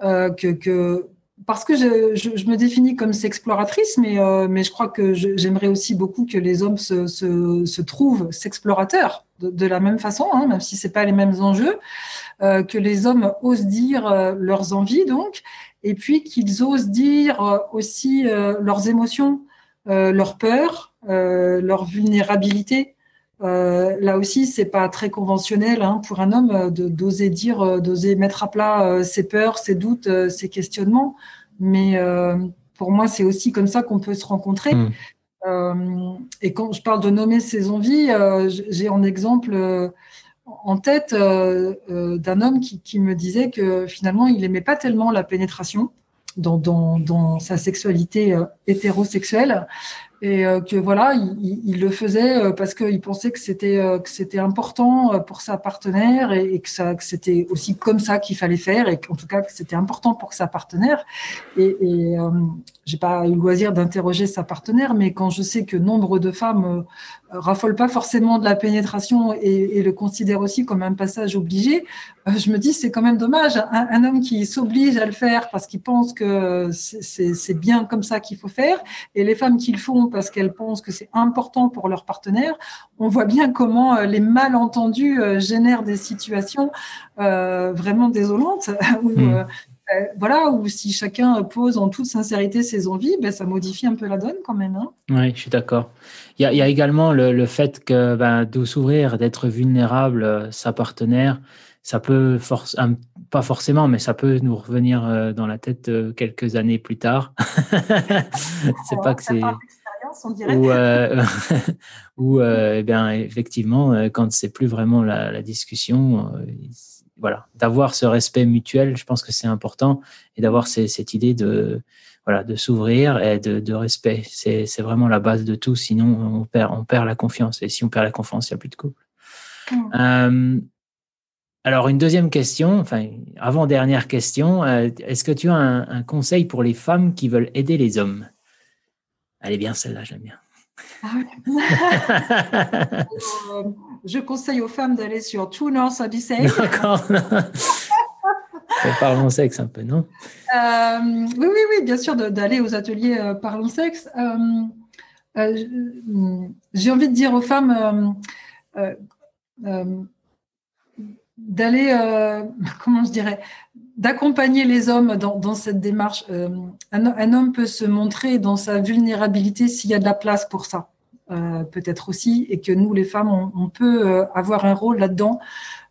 que, que parce que je, me définis comme sexploratrice, mais, euh, je crois que j'aimerais aussi beaucoup que les hommes se, trouvent sexplorateurs de, la même façon, hein, même si c'est pas les mêmes enjeux, euh, que les hommes osent dire euh, leurs envies donc, et puis qu'ils osent dire aussi leurs émotions, leurs peurs, leur vulnérabilité. là aussi, c'est pas très conventionnel hein, pour un homme d'oser dire, d'oser mettre à plat ses peurs, ses doutes, ses questionnements. Mais euh, pour moi, c'est aussi comme ça qu'on peut se rencontrer. Hmm. Euh, et quand je parle de nommer ses envies, euh, j'ai en exemple en tête d'un homme qui, qui, me disait que finalement, il n'aimait pas tellement la pénétration dans, dans, dans sa sexualité hétérosexuelle et euh, que voilà, il, le faisait euh, parce qu'il pensait que c'était euh, important pour sa partenaire et, que ça c'était aussi comme ça qu'il fallait faire et qu'en tout cas que c'était important pour sa partenaire. Et, et euh, j'ai pas eu le loisir d'interroger sa partenaire, mais quand je sais que nombre de femmes raffolent pas forcément de la pénétration et, le considèrent aussi comme un passage obligé, je me dis c'est quand même dommage. Un homme qui s'oblige à le faire parce qu'il pense que c'est bien comme ça qu'il faut faire, et les femmes qui le font parce qu'elles pensent que c'est important pour leur partenaire, on voit bien comment euh, les malentendus euh, génèrent des situations euh, vraiment désolantes. Où, hmm. voilà, où si chacun pose en toute sincérité ses envies, ben, ça modifie un peu la donne quand même. Hein. oui, je suis d'accord. Il y, a également le, fait que ben, de s'ouvrir, d'être vulnérable, sa partenaire, ça peut pas forcément, mais ça peut nous revenir dans la tête quelques années plus tard. c'est pas que c'est ou, euh, ou euh, eh bien, effectivement, euh, quand c'est plus vraiment la, discussion, voilà, d'avoir ce respect mutuel, je pense que c'est important, et d'avoir cette idée de, voilà, de s'ouvrir et de, de respect. C'est vraiment la base de tout, sinon on perd, on perd la confiance. Et si on perd la confiance, il n'y a plus de couple. Mmh. alors, une deuxième question, enfin, avant-dernière question, est-ce que tu as un, conseil pour les femmes qui veulent aider les hommes? Elle est bien celle-là, j'aime bien. Ah euh, je conseille aux femmes d'aller sur True North Odyssey. D'accord. Parlons sexe un peu, non? Euh, Oui, oui, oui, bien sûr, d'aller aux ateliers euh, Parlons sexe. J'ai envie de dire aux femmes d'aller, comment je dirais, d'accompagner les hommes dans, cette démarche. Euh, un, homme peut se montrer dans sa vulnérabilité s'il y a de la place pour ça, euh, peut-être aussi, et que nous, les femmes, on, peut euh, avoir un rôle là-dedans,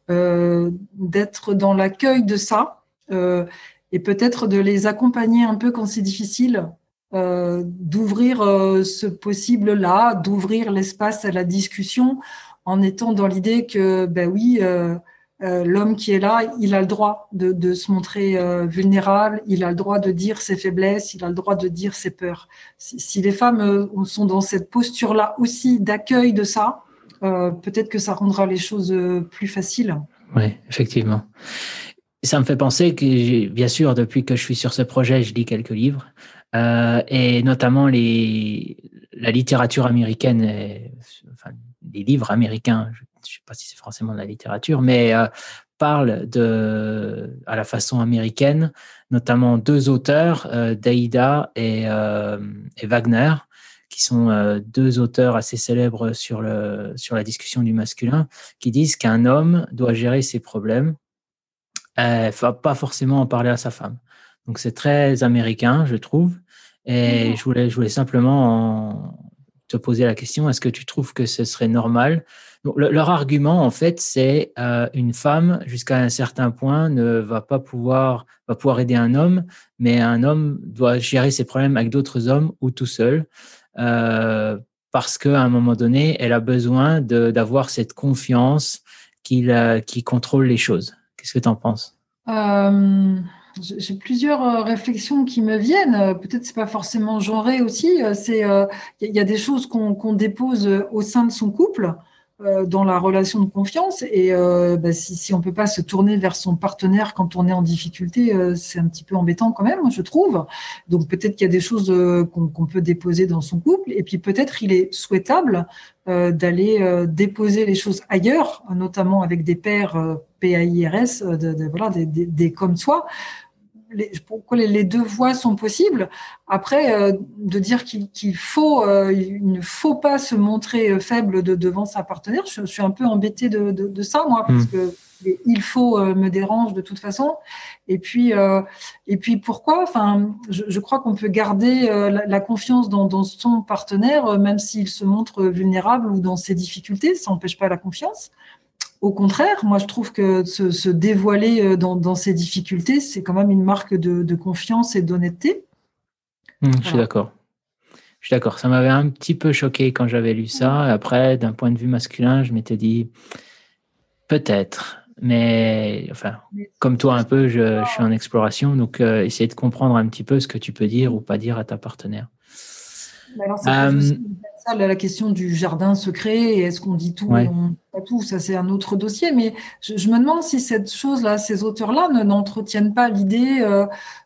d'être dans l'accueil de ça, et peut-être de les accompagner un peu quand c'est difficile, d'ouvrir ce possible-là, d'ouvrir l'espace à la discussion, en étant dans l'idée que, ben oui, l'homme qui est là, il a le droit de, se montrer euh, vulnérable, il a le droit de dire ses faiblesses, il a le droit de dire ses peurs. Si, les femmes euh, sont dans cette posture-là aussi d'accueil de ça, peut-être que ça rendra les choses plus faciles. Oui, effectivement. Ça me fait penser que, bien sûr, depuis que je suis sur ce projet, je lis quelques livres, et notamment les, la littérature américaine, enfin, les livres américains, ne sais pas si c'est forcément de la littérature, mais euh, parle de, à la façon américaine, notamment deux auteurs, euh, Daïda et, euh, et, Wagner, qui sont deux auteurs assez célèbres sur, le, sur la discussion du masculin, qui disent qu'un homme doit gérer ses problèmes, euh, pas forcément en parler à sa femme. Donc c'est très américain, je trouve. Et mmh je voulais, je voulais simplement en, te poser la question, est-ce que tu trouves que ce serait normal? Leur argument, en fait, c'est euh, une femme, jusqu'à un certain point, ne va pas pouvoir, va pouvoir aider un homme, mais un homme doit gérer ses problèmes avec d'autres hommes ou tout seul. Euh, parce qu'à un moment donné, elle a besoin d'avoir cette confiance qu'il qui contrôle les choses. Qu'est-ce que tu en penses? Euh, j'ai plusieurs euh, réflexions qui me viennent. Euh, peut-être c'est pas forcément genré aussi. C'est il y a des choses qu'on dépose au sein de son couple dans la relation de confiance et bah, si, si on peut pas se tourner vers son partenaire quand on est en difficulté, c'est un petit peu embêtant quand même, je trouve. Donc peut-être qu'il y a des choses qu'on peut déposer dans son couple et puis peut-être il est souhaitable d'aller déposer les choses ailleurs, notamment avec des pères PAIRS, de, de, voilà, des, des comme soi, les, pourquoi les, deux voies sont possibles. Après, euh, de dire qu'il faut, euh, il ne faut pas se montrer euh, faible de, devant sa partenaire, je, suis un peu embêtée de, de, ça, moi, parce hmm. que il faut me dérange de toute façon. Et puis, et puis pourquoi? Enfin, je, je crois qu'on peut garder la, la, confiance dans, dans son partenaire, même s'il se montre vulnérable ou dans ses difficultés. Ça n'empêche pas la confiance. Au contraire, moi je trouve que se, dévoiler euh, dans, ces difficultés, c'est quand même une marque de, confiance et d'honnêteté. Mmh, je suis d'accord. Je suis d'accord. Ça m'avait un petit peu choqué quand j'avais lu ça. Après, d'un point de vue masculin, je m'étais dit peut-être. Mais enfin, comme toi un peu, je, suis en exploration. Donc, euh, essayer de comprendre un petit peu ce que tu peux dire ou pas dire à ta partenaire. Alors, la question du jardin secret, est-ce qu'on dit tout pas tout, ça c'est un autre dossier, mais je, me demande si cette chose-là, ces auteurs-là n'entretiennent pas l'idée euh,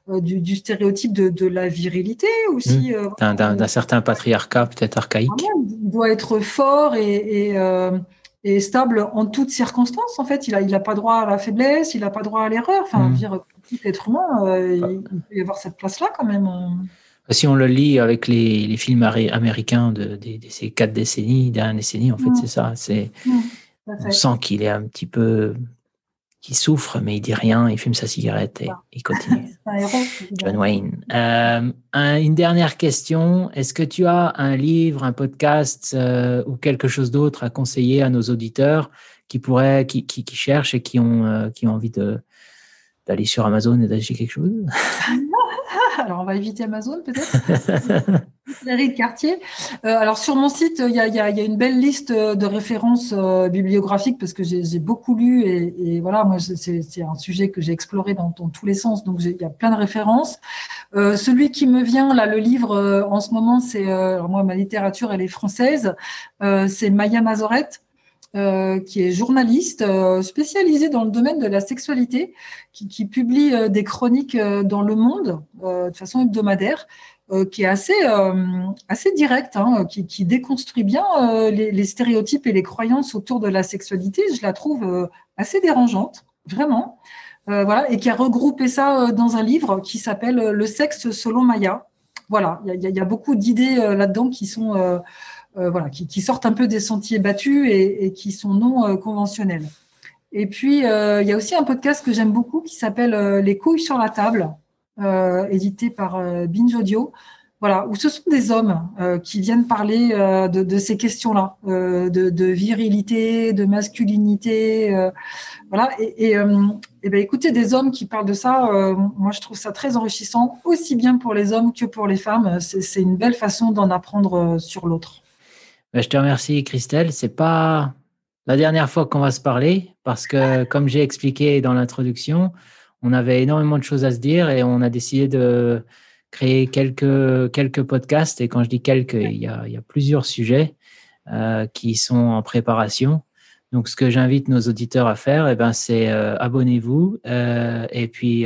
euh, du, stéréotype de, la virilité aussi. Mmh. Euh, d'un certain patriarcat peut-être archaïque. il doit être fort et, et, stable en toutes circonstances. En fait, il n'a il a pas droit à la faiblesse, il n'a pas droit à l'erreur. Enfin, mmh. dire, tout être humain, il, peut y avoir cette place-là quand même. Si on le lit avec les, films américains de, ces quatre décennies, dernières décennies, en fait, c'est ça. C'est, on sent qu'il est un petit peu, qu'il souffre, mais il dit rien, il fume sa cigarette et il continue. John Wayne. Euh, une dernière question. Est-ce que tu as un livre, un podcast euh, ou quelque chose d'autre à conseiller à nos auditeurs qui pourraient, qui, qui, cherchent et qui ont, euh, qui ont envie de, d'aller sur Amazon et d'acheter quelque chose? alors on va éviter Amazon peut-être. de quartier. Euh, alors sur mon site, il y, a, une belle liste de références euh, bibliographiques parce que j'ai beaucoup lu et, voilà, moi c'est un sujet que j'ai exploré dans, tous les sens, donc il y a plein de références. Euh, celui qui me vient là, le livre en ce moment, c'est moi ma littérature elle est française, c'est Maya Mazorette. Euh, qui est journaliste euh, spécialisée dans le domaine de la sexualité, qui, publie euh, des chroniques dans Le Monde de façon hebdomadaire, qui est assez assez direct, hein, qui, déconstruit bien les, stéréotypes et les croyances autour de la sexualité. Je la trouve assez dérangeante, vraiment. voilà, et qui a regroupé ça dans un livre qui s'appelle Le sexe selon Maya. Voilà, il y a, beaucoup d'idées là-dedans qui sont euh, voilà, qui, sortent un peu des sentiers battus et, qui sont non euh, conventionnels. Et puis, euh, il y a aussi un podcast que j'aime beaucoup qui s'appelle Les couilles sur la table, édité par Binge Audio. Voilà, où ce sont des hommes qui viennent parler de, ces questions-là, de, virilité, de masculinité, voilà. Et, et, ben, écoutez, des hommes qui parlent de ça, moi je trouve ça très enrichissant, aussi bien pour les hommes que pour les femmes. C'est une belle façon d'en apprendre sur l'autre. Ben, je te remercie, Christelle. C'est pas la dernière fois qu'on va se parler parce que, comme j'ai expliqué dans l'introduction, on avait énormément de choses à se dire et on a décidé de créer quelques, quelques podcasts. Et quand je dis quelques, il y a, il y a plusieurs sujets euh, qui sont en préparation. Donc, ce que j'invite nos auditeurs à faire, eh ben, c'est euh, abonnez-vous euh, et puis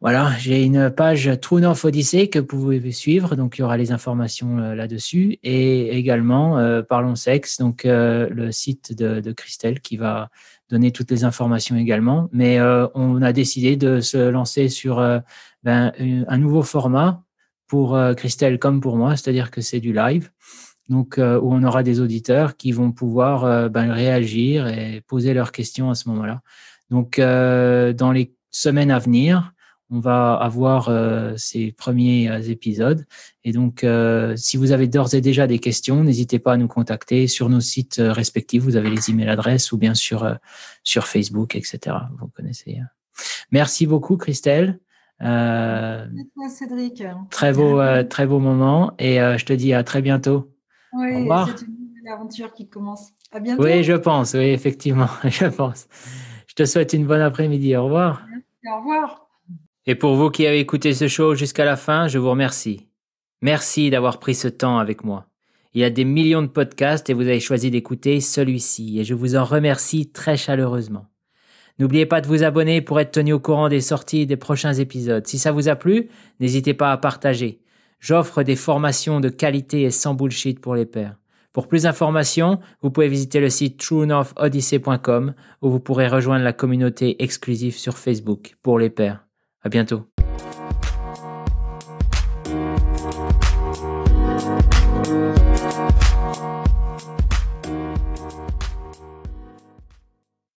voilà, j'ai une page True North Odyssey que vous pouvez suivre, donc il y aura les informations euh, là-dessus, et également euh, Parlons Sexe, donc euh, le site de, Christelle qui va donner toutes les informations également. Mais on a décidé de se lancer sur ben, un nouveau format pour Christelle comme pour moi, c'est-à-dire que c'est du live, donc où on aura des auditeurs qui vont pouvoir ben, réagir et poser leurs questions à ce moment-là. Donc dans les semaines à venir, on va avoir euh, ces premiers euh, épisodes. Et donc, euh, si vous avez d'ores et déjà des questions, n'hésitez pas à nous contacter sur nos sites respectifs. Vous avez les emails adresses ou bien sur sur Facebook, etc. Vous connaissez. Merci beaucoup, Christelle. Merci, Cédric. Très beau, très beau moment. Et je te dis à très bientôt. Oui, c'est une nouvelle aventure qui commence. À bientôt. Oui, je pense. Oui, effectivement, je pense. Je te souhaite une bonne après-midi. Au revoir. Au revoir. Et pour vous qui avez écouté ce show jusqu'à la fin, je vous remercie. Merci d'avoir pris ce temps avec moi. Il y a des millions de podcasts et vous avez choisi d'écouter celui-ci et je vous en remercie très chaleureusement. N'oubliez pas de vous abonner pour être tenu au courant des sorties des prochains épisodes. Si ça vous a plu, n'hésitez pas à partager. J'offre des formations de qualité et sans bullshit pour les pairs. Pour plus d'informations, vous pouvez visiter le site truenorthodyssey.com où vous pourrez rejoindre la communauté exclusive sur Facebook pour les pairs. À bientôt.